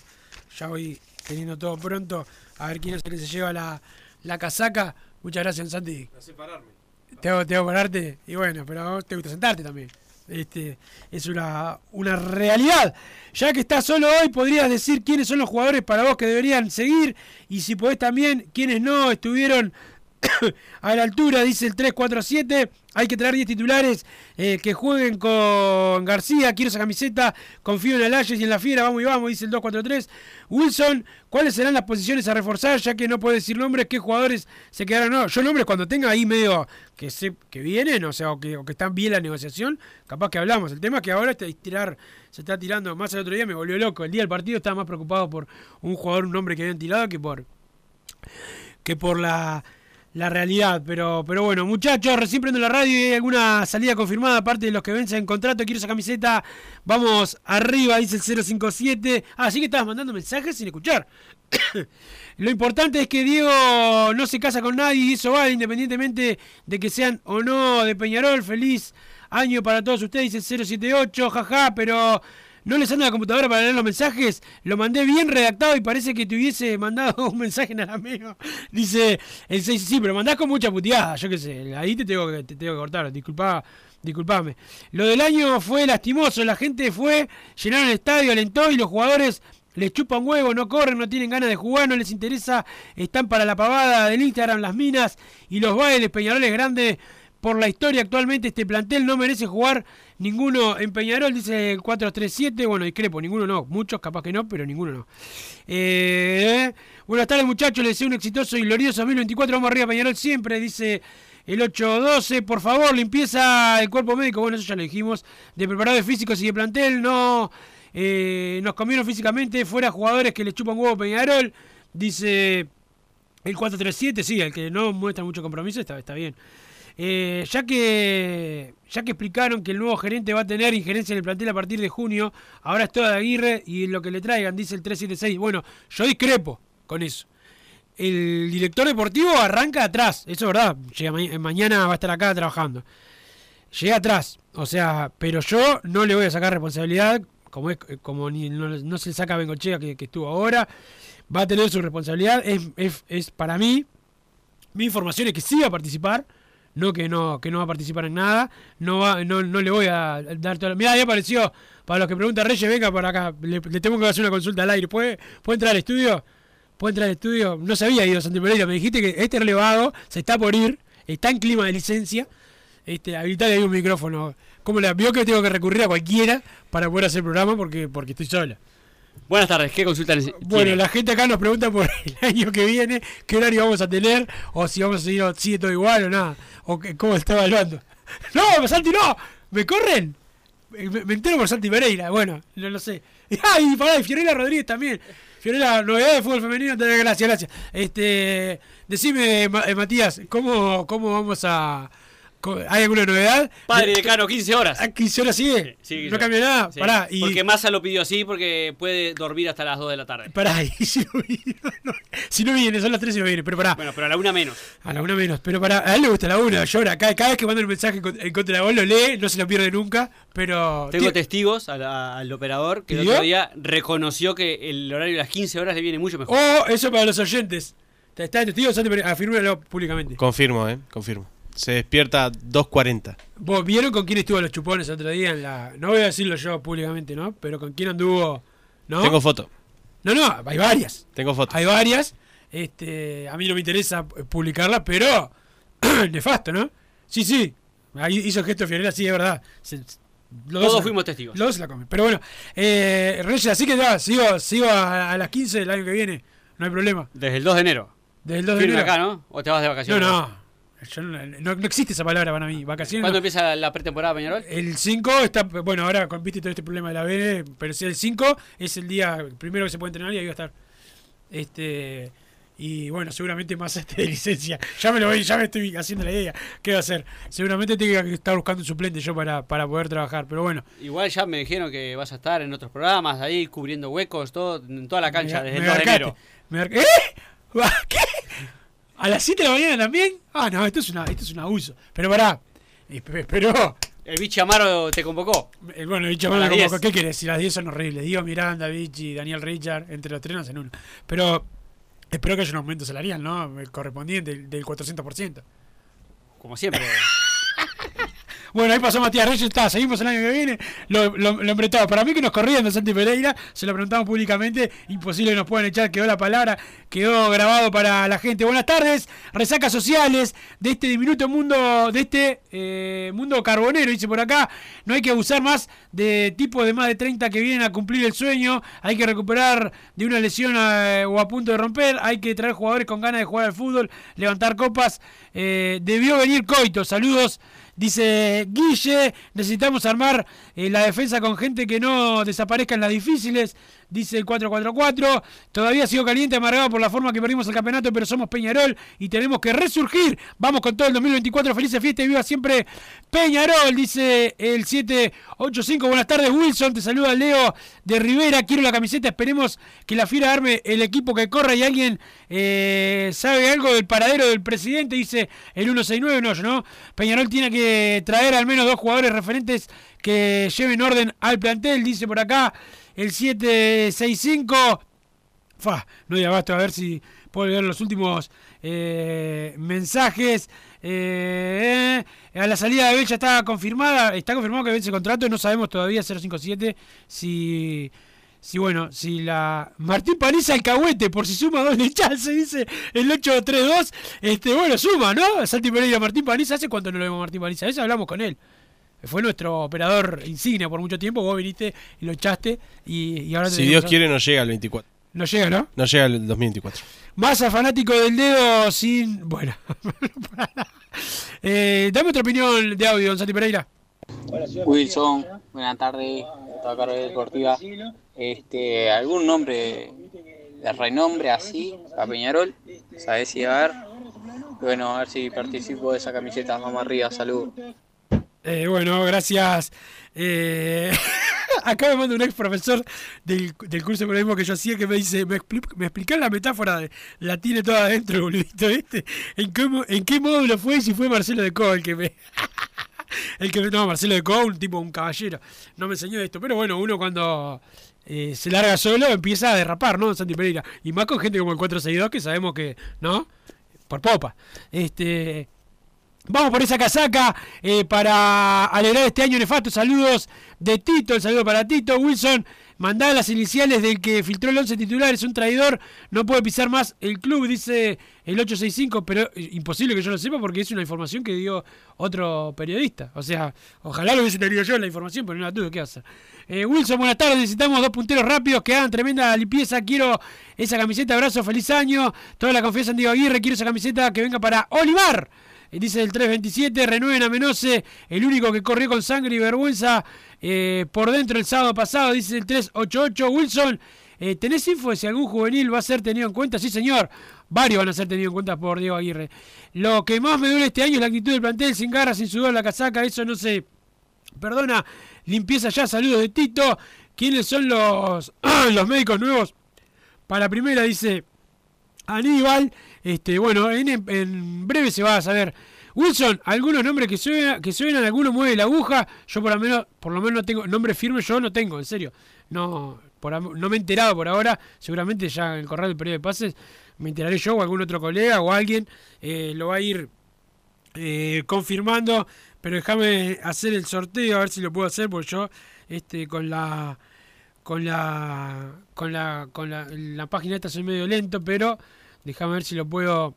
S1: ya voy teniendo todo pronto. A ver quién es el que se lleva la, la casaca. Muchas gracias, Santi.
S2: separarme.
S1: Te hago, te hago pararte. Y bueno, pero te gusta sentarte también. Este, es una, una realidad. Ya que estás solo hoy, podrías decir quiénes son los jugadores para vos que deberían seguir. Y si podés también, quiénes no estuvieron a la altura, dice el 347. Hay que traer 10 titulares eh, que jueguen con García. Quiero esa camiseta. Confío en Alayes y en la fiera. Vamos y vamos, dice el 243. Wilson, ¿cuáles serán las posiciones a reforzar? Ya que no puede decir nombres, qué jugadores se quedaron. No, yo nombres cuando tenga ahí medio que se, que vienen, o sea, o que, que están bien la negociación, capaz que hablamos. El tema es que ahora este tirar, se está tirando. Más el otro día me volvió loco. El día del partido estaba más preocupado por un jugador, un nombre que habían tirado que por que por la, la realidad. Pero, pero bueno, muchachos, recién prendo la radio y hay alguna salida confirmada, aparte de los que vencen contrato. Quiero esa camiseta. Vamos arriba, dice el 057. Ah, sí que estabas mandando mensajes sin escuchar. Lo importante es que Diego no se casa con nadie y eso vale, independientemente de que sean o no de Peñarol. Feliz año para todos ustedes, dice el 078, jaja, pero no les anda la computadora para leer los mensajes. Lo mandé bien redactado y parece que te hubiese mandado un mensaje en arameo. Dice el 6, sí, pero mandás con mucha puteada, yo qué sé. Ahí te tengo que, te tengo que cortar, disculpa. Disculpame. Lo del año fue lastimoso. La gente fue, llenaron el estadio, alentó y los jugadores les chupan huevo, no corren, no tienen ganas de jugar, no les interesa. Están para la pavada del Instagram, las minas y los bailes. Peñarol es grande por la historia actualmente. Este plantel no merece jugar ninguno en Peñarol, dice el 437. Bueno, discrepo, ninguno no. Muchos capaz que no, pero ninguno no. Eh, buenas tardes, muchachos. Les deseo un exitoso y glorioso 2024. Vamos arriba, Peñarol siempre, dice el 812. Por favor, limpieza el cuerpo médico. Bueno, eso ya lo dijimos. De preparadores físicos y de plantel. No eh, nos comieron físicamente. Fuera jugadores que le chupan huevo Peñarol. Dice el 437. Sí, el que no muestra mucho compromiso está, está bien. Eh, ya que ya que explicaron que el nuevo gerente va a tener injerencia en el plantel a partir de junio, ahora es todo de Aguirre y lo que le traigan, dice el 376. Bueno, yo discrepo con eso. El director deportivo arranca atrás, eso es verdad. Mañana va a estar acá trabajando. Llega atrás, o sea, pero yo no le voy a sacar responsabilidad, como es como ni, no, se le saca a que estuvo ahora. Va a tener su responsabilidad, es, es, es para mí. Mi información es que sí va a participar, no que no que no va a participar en nada, no va, no, no le voy a dar toda la... Mira, ahí apareció, para los que preguntan Reyes, venga para acá, le, tengo que hacer una consulta al aire, ¿puede, ¿puede entrar al estudio? ¿Puede entrar al estudio? No sabía ido Santi Pereira, me dijiste que este relevado se está por ir, está en clima de licencia, este, habilitarle ahí un micrófono. ¿Cómo la vio que tengo que recurrir a cualquiera para poder hacer programa porque, porque estoy sola?
S12: Buenas tardes, ¿qué consulta neces-
S1: Bueno, la gente acá nos pregunta por el año que viene, qué horario vamos a tener, o si vamos a seguir sigue todo igual o nada, o que- cómo está evaluando. No, Santi, no, ¿me corren? Me, me entero por Santi Pereira, bueno, no lo sé. Ah, y pará, y Fiorella Rodríguez también. Fiorella, novedad de fútbol femenino, te- gracias, gracias. Este, decime, eh, Matías, ¿cómo, ¿cómo vamos a...? ¿Hay alguna novedad?
S12: Padre decano, 15 horas.
S1: ¿A 15 horas sigue?
S12: Sí,
S1: no cambia nada.
S12: Sí,
S1: Pará, y,
S12: Porque Massa lo pidió así porque puede dormir hasta las 2 de la tarde.
S1: pará, y si no viene, no, si no viene, son las 3 y no viene, pero pará.
S12: Bueno, pero a la una menos.
S1: A la una menos, pero para a él le gusta la una, llora. Cada, cada vez que manda un mensaje en con- en contra de vos lo lee, no se lo pierde nunca, pero.
S12: Tengo testigos al, al operador que el otro día reconoció que el horario de las 15 horas le viene mucho mejor.
S1: Oh, eso para los oyentes. Está en testigo, Santi Pereira, afírmelo públicamente.
S2: Confirmo, ¿eh? Confirmo. Se despierta 2.40.
S1: ¿Vos vieron con quién estuvo los chupones el otro día en la. No voy a decirlo yo públicamente, ¿no? Pero con quién anduvo. ¿No?
S2: Tengo foto.
S1: No, no, hay varias.
S2: Tengo foto.
S1: Hay varias. Este, a mí no me interesa publicarlas, pero. nefasto, ¿no? Sí, sí. Ahí hizo gesto Fiorella, sí, es verdad. Se- los
S12: Todos
S1: dos-
S12: fuimos testigos.
S1: Los dos se la comen. Pero bueno, eh, Reyes, así que ya, sigo, sigo a, a las 15 del año que viene. No hay problema.
S12: Desde el 2 de enero.
S1: Desde el 2 de
S12: Firme
S1: enero.
S12: acá, ¿no? ¿O te vas de
S1: No,
S12: vacaciones?
S1: no. Yo no, no, no existe esa palabra para mí. Vacaciones.
S12: ¿Cuándo
S1: no.
S12: empieza la pretemporada, Peñarol?
S1: El 5 está, bueno, ahora con viste todo este problema de la B, pero si el 5 es el día primero que se puede entrenar y ahí va a estar. Este y bueno, seguramente más este de licencia. Ya me lo voy, ya me estoy haciendo la idea. ¿Qué va a hacer? Seguramente tengo que estar buscando un suplente yo para, para poder trabajar, pero bueno.
S12: Igual ya me dijeron que vas a estar en otros programas, ahí cubriendo huecos, todo, en toda la cancha,
S1: Me-
S12: desde
S1: me
S12: el 2 de enero.
S1: ¿Eh? ¿Qué? ¿A las 7 de la mañana también? Ah, no, esto es una, esto es un abuso. Pero pará. Pero
S12: El Vichy Amaro te convocó.
S1: Eh, Bueno, el
S12: A
S1: chaval
S12: las
S1: como,
S12: 10.
S1: ¿qué querés? Si las 10 son horribles. Diego Miranda, Vichy, Daniel Richard, entre los tres no hacen uno. Pero espero que haya un aumento salarial, ¿no? El correspondiente del, del 400%.
S12: Como siempre.
S1: Bueno, ahí pasó Matías Reyes, está, seguimos el año que viene. Lo, lo, lo. Para mí que nos corrían de Santi Pereira, se lo preguntamos públicamente, imposible que nos puedan echar, quedó la palabra, quedó grabado para la gente. Buenas tardes, resacas sociales de este diminuto mundo, de este eh, mundo carbonero, dice por acá. No hay que abusar más de tipos de más de 30 que vienen a cumplir el sueño, hay que recuperar de una lesión eh, o a punto de romper, hay que traer jugadores con ganas de jugar al fútbol, levantar copas. Eh, debió venir Coito, saludos. Dice Guille, necesitamos armar eh, la defensa con gente que no desaparezca en las difíciles. Dice el 444. Todavía sigo caliente, amargado por la forma que perdimos el campeonato, pero somos Peñarol y tenemos que resurgir. Vamos con todo el 2024. Felices fiestas y viva siempre Peñarol, dice el 785. Buenas tardes, Wilson. Te saluda Leo de Rivera. Quiero la camiseta. Esperemos que la Fiera arme el equipo que corra y alguien eh, sabe algo del paradero del presidente. Dice el 169. No, no. Peñarol tiene que traer al menos dos jugadores referentes que lleven orden al plantel. Dice por acá el 765. Fa, no hay abasto, a ver si puedo leer los últimos eh, mensajes. Eh, a la salida de Bell ya está confirmada, está confirmado que vence el contrato, no sabemos todavía 057 si si bueno, si la Martín Paniza alcahuete por si suma dos chance, dice el 832, este bueno, suma, ¿no? Santi Pereira Martín Paniza, ¿hace cuánto no lo vemos Martín Paniza? A veces hablamos con él. Fue nuestro operador insignia por mucho tiempo, vos viniste y lo echaste y, y ahora
S2: Si Dios
S1: a-
S2: quiere, no llega al 24.
S1: No llega, ¿no?
S2: No llega al 2024.
S1: Massa fanático del dedo sin. Bueno. eh, dame otra opinión de audio, don Santi Pereira.
S13: Wilson, buenas tardes, toda carga deportiva. Este, ¿algún nombre de renombre así a Peñarol? ¿Sabés si va a haber? Bueno, a ver si participo de esa camiseta, vamos arriba, saludos.
S1: Eh, bueno, gracias. Eh, acá me manda un ex profesor del, del curso de periodismo que yo hacía que me dice, me, expli- me explicás la metáfora de la tiene toda adentro, boludito, ¿viste? ¿En qué, ¿En qué módulo fue si fue Marcelo de Co el que me... el que me- no, Marcelo de Co, un tipo, un caballero, no me enseñó esto, pero bueno, uno cuando eh, se larga solo empieza a derrapar, ¿no? Santi Pereira. Y más con gente como el 462 que sabemos que, ¿no? Por popa. Este... Vamos por esa casaca eh, para alegrar este año nefasto. Saludos de Tito, el saludo para Tito. Wilson, Mandá las iniciales del que filtró el 11 titular, es un traidor, no puede pisar más el club, dice el 865, pero eh, imposible que yo lo sepa porque es una información que dio otro periodista. O sea, ojalá lo hubiese tenido yo la información, pero no la tuve, ¿qué hacer? Eh, Wilson, buenas tardes, necesitamos dos punteros rápidos que hagan tremenda limpieza, quiero esa camiseta, abrazo, feliz año, toda la confianza en Diego Aguirre, quiero esa camiseta que venga para Olivar. Dice el 327, renueven a Menose, el único que corrió con sangre y vergüenza eh, por dentro el sábado pasado, dice el 388. Wilson, eh, ¿tenés info de si algún juvenil va a ser tenido en cuenta? Sí, señor. Varios van a ser tenidos en cuenta por Diego Aguirre. Lo que más me duele este año es la actitud del plantel, sin garra, sin sudor, la casaca, eso no se perdona. Limpieza ya, saludos de Tito. ¿Quiénes son los, los médicos nuevos? Para primera dice Aníbal. Este, bueno, en, breve se va a saber. Wilson, algunos nombres que suenan, que suenan, algunos mueve la aguja. Yo por lo menos, por lo menos no tengo nombre firme, yo no tengo, en serio. No, por, no me he enterado por ahora. Seguramente ya en el correo del periodo de pases me enteraré yo o algún otro colega o alguien eh, lo va a ir eh, confirmando. Pero déjame hacer el sorteo a ver si lo puedo hacer porque yo este con la con la con la con la, la página esta soy medio lento, pero déjame ver si lo puedo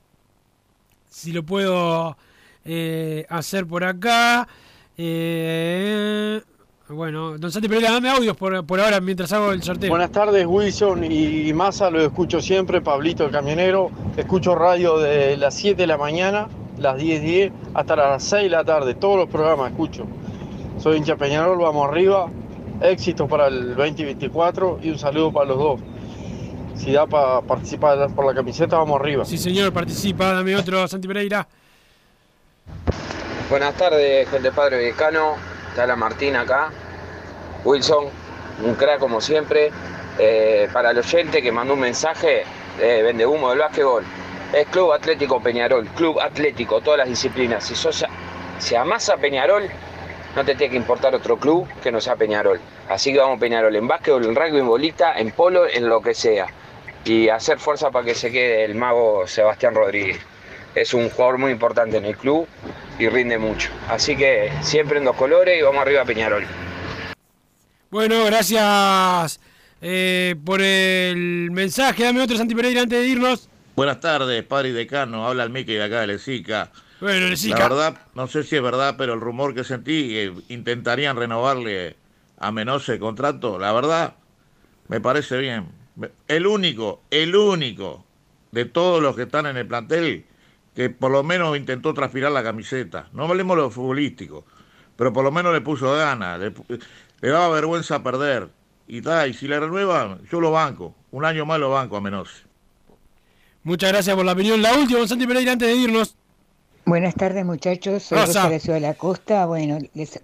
S1: si lo puedo eh, hacer por acá. Eh, bueno, don Santi Pereira, dame audios por, por ahora mientras hago el sorteo.
S8: Buenas tardes, Wilson y Massa, lo escucho siempre, Pablito el camionero. Escucho radio de las 7 de la mañana, las 10.10, hasta las 6 de la tarde, todos los programas escucho. Soy hincha Peñarol, vamos arriba. Éxito para el 2024 y un saludo para los dos. Si da para participar por la camiseta, vamos arriba.
S1: Sí, señor, participa, dame otro, Santi Pereira.
S14: Buenas tardes, gente padre Vicano. Está la Martín acá. Wilson, un crack como siempre. Eh, para el oyente que mandó un mensaje, eh, vende humo del básquetbol. Es Club Atlético Peñarol, Club Atlético, todas las disciplinas. Si, sos, si amás a Peñarol, no te tiene que importar otro club que no sea Peñarol. Así que vamos Peñarol en básquetbol, en rugby, en bolita, en polo, en lo que sea. Y hacer fuerza para que se quede el mago Sebastián Rodríguez. Es un jugador muy importante en el club y rinde mucho. Así que siempre en dos colores y vamos arriba a Peñarol.
S1: Bueno, gracias eh, por el mensaje. Dame otro, Santi Pereira, antes de irnos.
S15: Buenas tardes, padre y decano. Habla el Mickey de acá de Lesica.
S1: Bueno, Lesica.
S15: La verdad, no sé si es verdad, pero el rumor que sentí que intentarían renovarle a Menose el contrato, la verdad, me parece bien. El único, el único de todos los que están en el plantel que por lo menos intentó transpirar la camiseta. No hablemos de lo futbolístico, pero por lo menos le puso ganas, le, le daba vergüenza perder. Y, ta, y si le renuevan, yo lo banco. Un año más lo banco a Menose.
S1: Muchas gracias por la opinión. La última, Santi Pereira, antes de irnos.
S16: Buenas tardes muchachos, soy
S1: Rosa.
S16: Rosa de la Ciudad de la Costa. Bueno, les,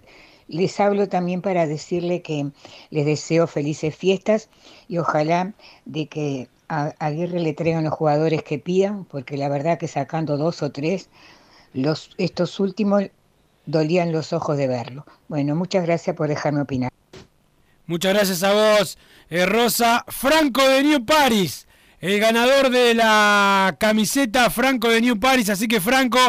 S16: les hablo también para decirle que les deseo felices fiestas y ojalá de que a Aguirre le traigan los jugadores que pidan, porque la verdad que sacando dos o tres, estos últimos dolían los ojos de verlo. Bueno, muchas gracias por dejarme opinar.
S1: Muchas gracias a vos, eh, Rosa. Franco de New Paris, el ganador de la camiseta Franco de New Paris. Así que, Franco,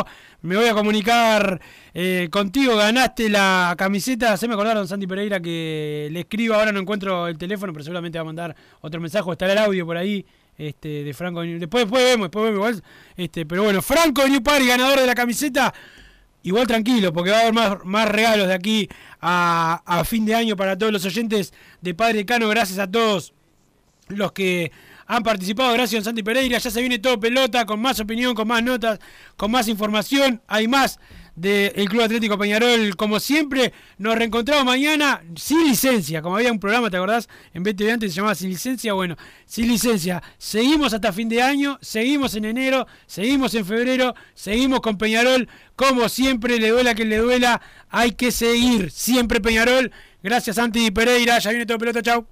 S1: me voy a comunicar eh, contigo. Ganaste la camiseta. Se me acordaron, Santi Pereira, que le escribo. Ahora no encuentro el teléfono, pero seguramente va a mandar otro mensaje. o Estará el audio por ahí. Este, de Franco Después, después vemos, después vemos igual. Este, pero bueno, Franco New Paris, ganador de la camiseta. Igual tranquilo, porque va a haber más, más regalos de aquí a, a fin de año para todos los oyentes de Padre Cano. Gracias a todos los que han participado. Gracias, Santi Pereira. Ya se viene todo pelota, con más opinión, con más notas, con más información. Hay más del Club Atlético Peñarol. Como siempre, nos reencontramos mañana sin licencia. Como había un programa, ¿te acordás? En BTV antes se llamaba Sin Licencia. Bueno, sin licencia. Seguimos hasta fin de año, seguimos en enero, seguimos en febrero, seguimos con Peñarol. Como siempre, le duela que le duela, hay que seguir. Siempre Peñarol. Gracias, Santi Pereira. Ya viene todo pelota, chau.